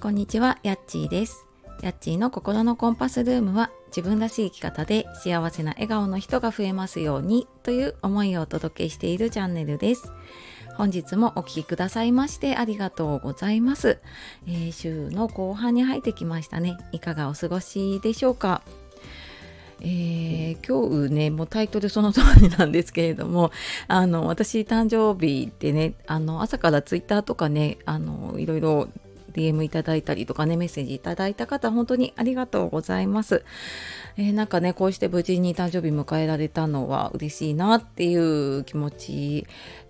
こんにちは、やっちーです。やっちーの心のコンパスルームは自分らしい生き方で幸せな笑顔の人が増えますようにという思いをお届けしているチャンネルです。本日もお聴きくださいましてありがとうございます、えー週の後半に入ってきましたね。いかがお過ごしでしょうか？えー今日ねもうタイトルその通りなんですけれどもあの私誕生日でねあの朝からツイッターとかねあのいろいろ DM いただいたりとかねメッセージいただいた方本当にありがとうございます、えーなんかねこうして無事に誕生日迎えられたのは嬉しいなっていう気持ち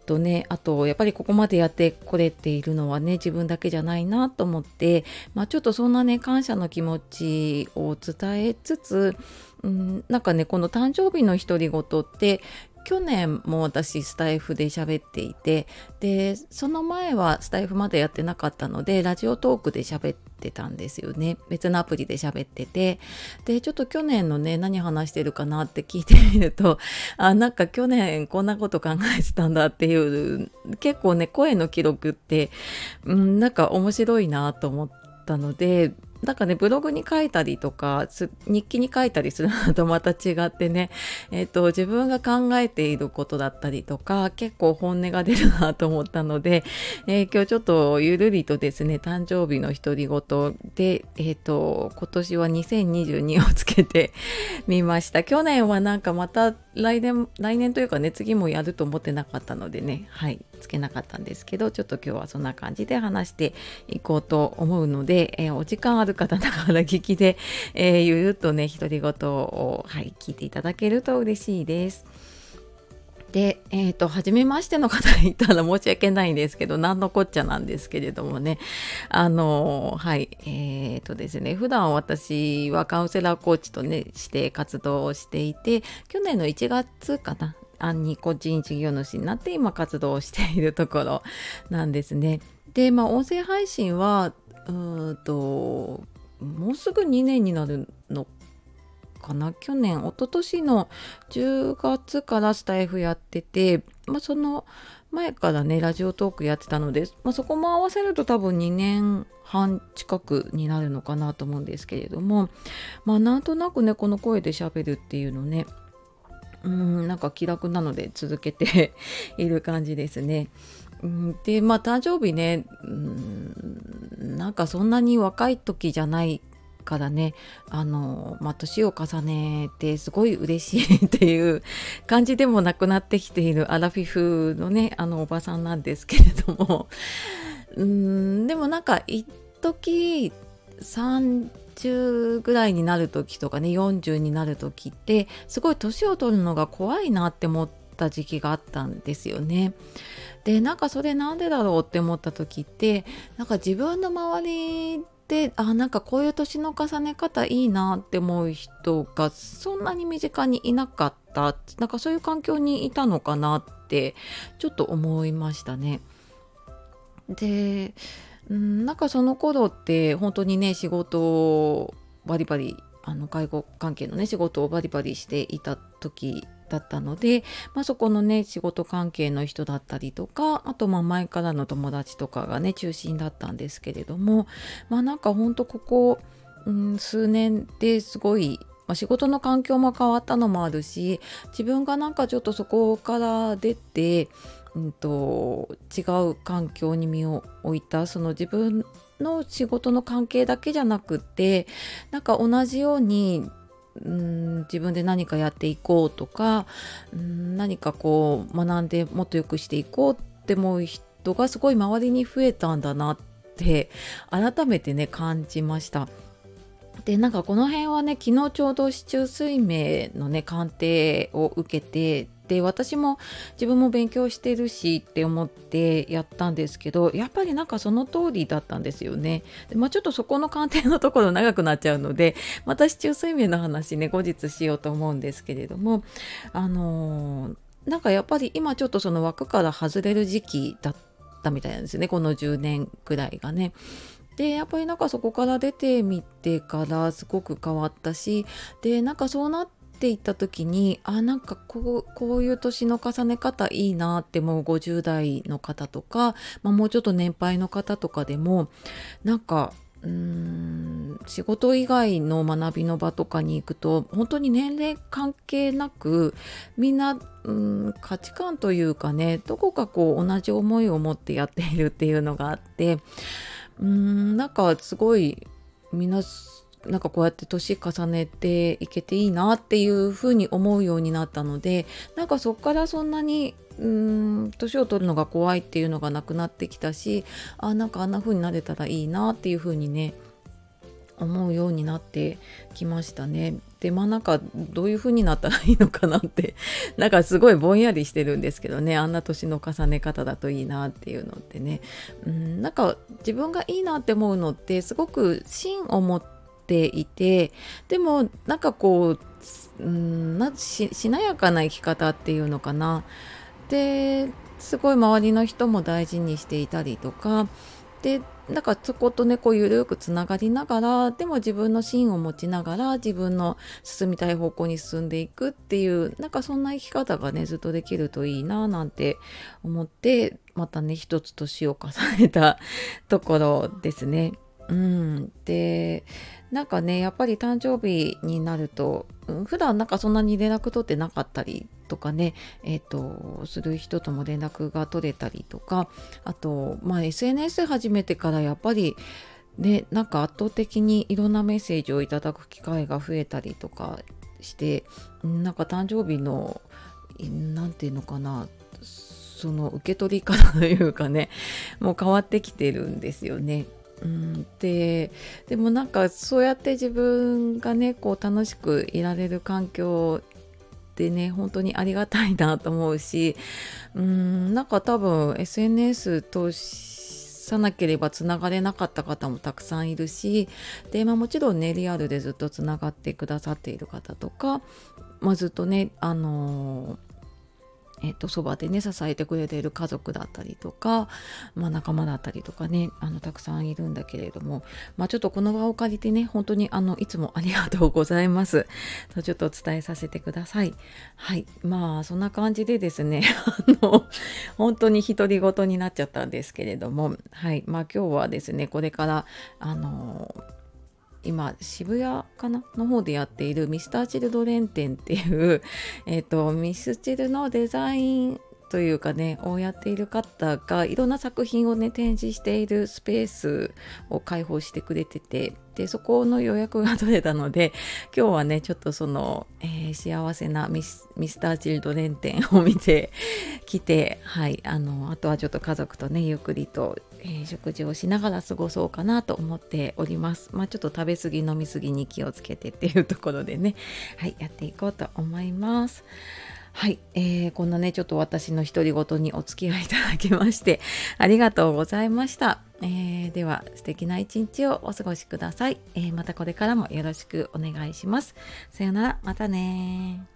とねあとやっぱりここまでやってこれているのはね自分だけじゃないなと思ってまあちょっとそんなね感謝の気持ちを伝えつつうん、なんかねこの誕生日の独り言って去年も私スタイフで喋っていてでその前はスタイフまだやってなかったのでラジオトークで喋ってたんですよね。別のアプリで喋ってて。でちょっと去年のね何話してるかなって聞いてみるとあなんか去年こんなこと考えてたんだっていう結構ね声の記録って、うん、なんか面白いなと思ったのでなんかねブログに書いたりとか日記に書いたりするのとまた違ってね、えっと自分が考えていることだったりとか結構本音が出るなと思ったので、えー今日ちょっとゆるりとですね誕生日の独り言で、えっと今年は2022をつけて みました。去年はなんかまた来年来年というかね次もやると思ってなかったのでねはい。つけなかったんですけどちょっと今日はそんな感じで話していこうと思うので、えーお時間ある方ながら聞きで、えーゆるっとね独り言を、はい、聞いていただけると嬉しいです。で、えっ、と、初めましての方いたら申し訳ないんですけど、何のこっちゃなんですけれどもね、あの、はい、えっ、とですね、普段私はカウンセラーコーチとね、して活動をしていて、去年の1月かな、あに個人事業主になって今活動をしているところなんですね。で、まあ、音声配信は、うんと、もうすぐ2年になるのかな？去年一昨年の10月からスタイフやってて、まあ、その前からねラジオトークやってたので、まあ、そこも合わせると多分2年半近くになるのかなと思うんですけれどもまあなんとなくねこの声で喋るっていうのねうんなんか気楽なので続けて いる感じですね。でまあ誕生日ねうんなんかそんなに若い時じゃないからねあの、まあ、年を重ねてすごい嬉しいっていう感じでもなくなってきているアラフィフのねあのおばさんなんですけれどもうんでもなんか一時30ぐらいになる時とかね40になる時ってすごい年を取るのが怖いなって思った時期があったんですよね。でなんかそれなんでだろうって思った時ってなんか自分の周りであなんかこういう年の重ね方いいなって思う人がそんなに身近にいなかったなんかそういう環境にいたのかなってちょっと思いましたね。でうんなんかその頃って本当にね仕事をバリバリあの介護関係のね仕事をバリバリしていた時だったので、まあ、そこのね仕事関係の人だったりとかあとまあ前からの友達とかがね中心だったんですけれどもまあなんかほんとここ、うん、数年ですごいまあ仕事の環境も変わったのもあるし自分がなんかちょっとそこから出て、うん、と違う環境に身を置いたその自分の仕事の関係だけじゃなくてなんか同じようにうん自分で何かやっていこうとかうん何かこう学んでもっと良くしていこうって思う人がすごい周りに増えたんだなって改めてね感じました。でなんかこの辺はね昨日ちょうど市中水明のね鑑定を受けてで私も自分も勉強してるしって思ってやったんですけどやっぱりなんかその通りだったんですよね。でまあ、ちょっとそこの鑑定のところ長くなっちゃうのでまた市中水明の話ね後日しようと思うんですけれどもあのーなんかやっぱり今ちょっとその枠から外れる時期だったみたいなんですねこの10年ぐらいがね。でやっぱりなんかそこから出てみてからすごく変わったしでなんかそうなってっていった時にあなんかこうこういう年の重ね方いいなってもう50代の方とか、まあ、もうちょっと年配の方とかでもなんかうーん仕事以外の学びの場とかに行くと本当に年齢関係なくみんなうん価値観というかねどこかこう同じ思いを持ってやっているっていうのがあってうーんなんかすごいみんななんかこうやって年重ねていけていいなっていうふうに思うようになったのでなんかそっからそんなにうん年を取るのが怖いっていうのがなくなってきたしあなんかあんな風になれたらいいなっていう風にね思うようになってきましたね。でまあなんかどういう風になったらいいのかなって なんかすごいぼんやりしてるんですけどねあんな年の重ね方だといいなっていうのってねうんなんか自分がいいなって思うのってすごく芯を持ってていてでもなんかこううんなししなやかな生き方っていうのかなですごい周りの人も大事にしていたりとかでなんかそことねこう緩くつながりながらでも自分の芯を持ちながら自分の進みたい方向に進んでいくっていうなんかそんな生き方がねずっとできるといいななんて思ってまたね一つ年を重ねたところですね。うん、でなんかねやっぱり誕生日になると、うん、普段なんかそんなに連絡取ってなかったりとかねえっ、ー、とする人とも連絡が取れたりとかあとまあ SNS 始めてからやっぱりねなんか圧倒的にいろんなメッセージをいただく機会が増えたりとかしてなんか誕生日の何て言うのかなその受け取り方というかねもう変わってきてるんですよね。うん、ででもなんかそうやって自分がねこう楽しくいられる環境でね本当にありがたいなと思うしうんなんか多分 SNS 通さなければつながれなかった方もたくさんいるしで、まあ、もちろんねリアルでずっとつながってくださっている方とか、まあ、ずっとねあのーえっと、そばでね支えてくれている家族だったりとか、まあ、仲間だったりとかねあのたくさんいるんだけれども、まあ、ちょっとこの場を借りてね本当にあのいつもありがとうございます。とちょっと伝えさせてください。はい。まあそんな感じでですね あの本当に独り言になっちゃったんですけれどもはい。まあ今日はですねこれからあの今渋谷かなの方でやっているミスターチルドレン店っていう、えーと、ミスチルのデザインというかねをやっている方がいろんな作品をね展示しているスペースを開放してくれててでそこの予約が取れたので 今日はねちょっとその、えー、幸せなミスミスターチルドレン店を見てきてはいあのあとはちょっと家族とねゆっくりと、えー、食事をしながら過ごそうかなと思っております。まあちょっと食べ過ぎ飲み過ぎに気をつけてっていうところでねはいやっていこうと思います。はい、えー、こんなねちょっと私の独り言にお付き合いいただきまして ありがとうございました、えー、では素敵な一日をお過ごしください、えー、またこれからもよろしくお願いします。さよなら。またね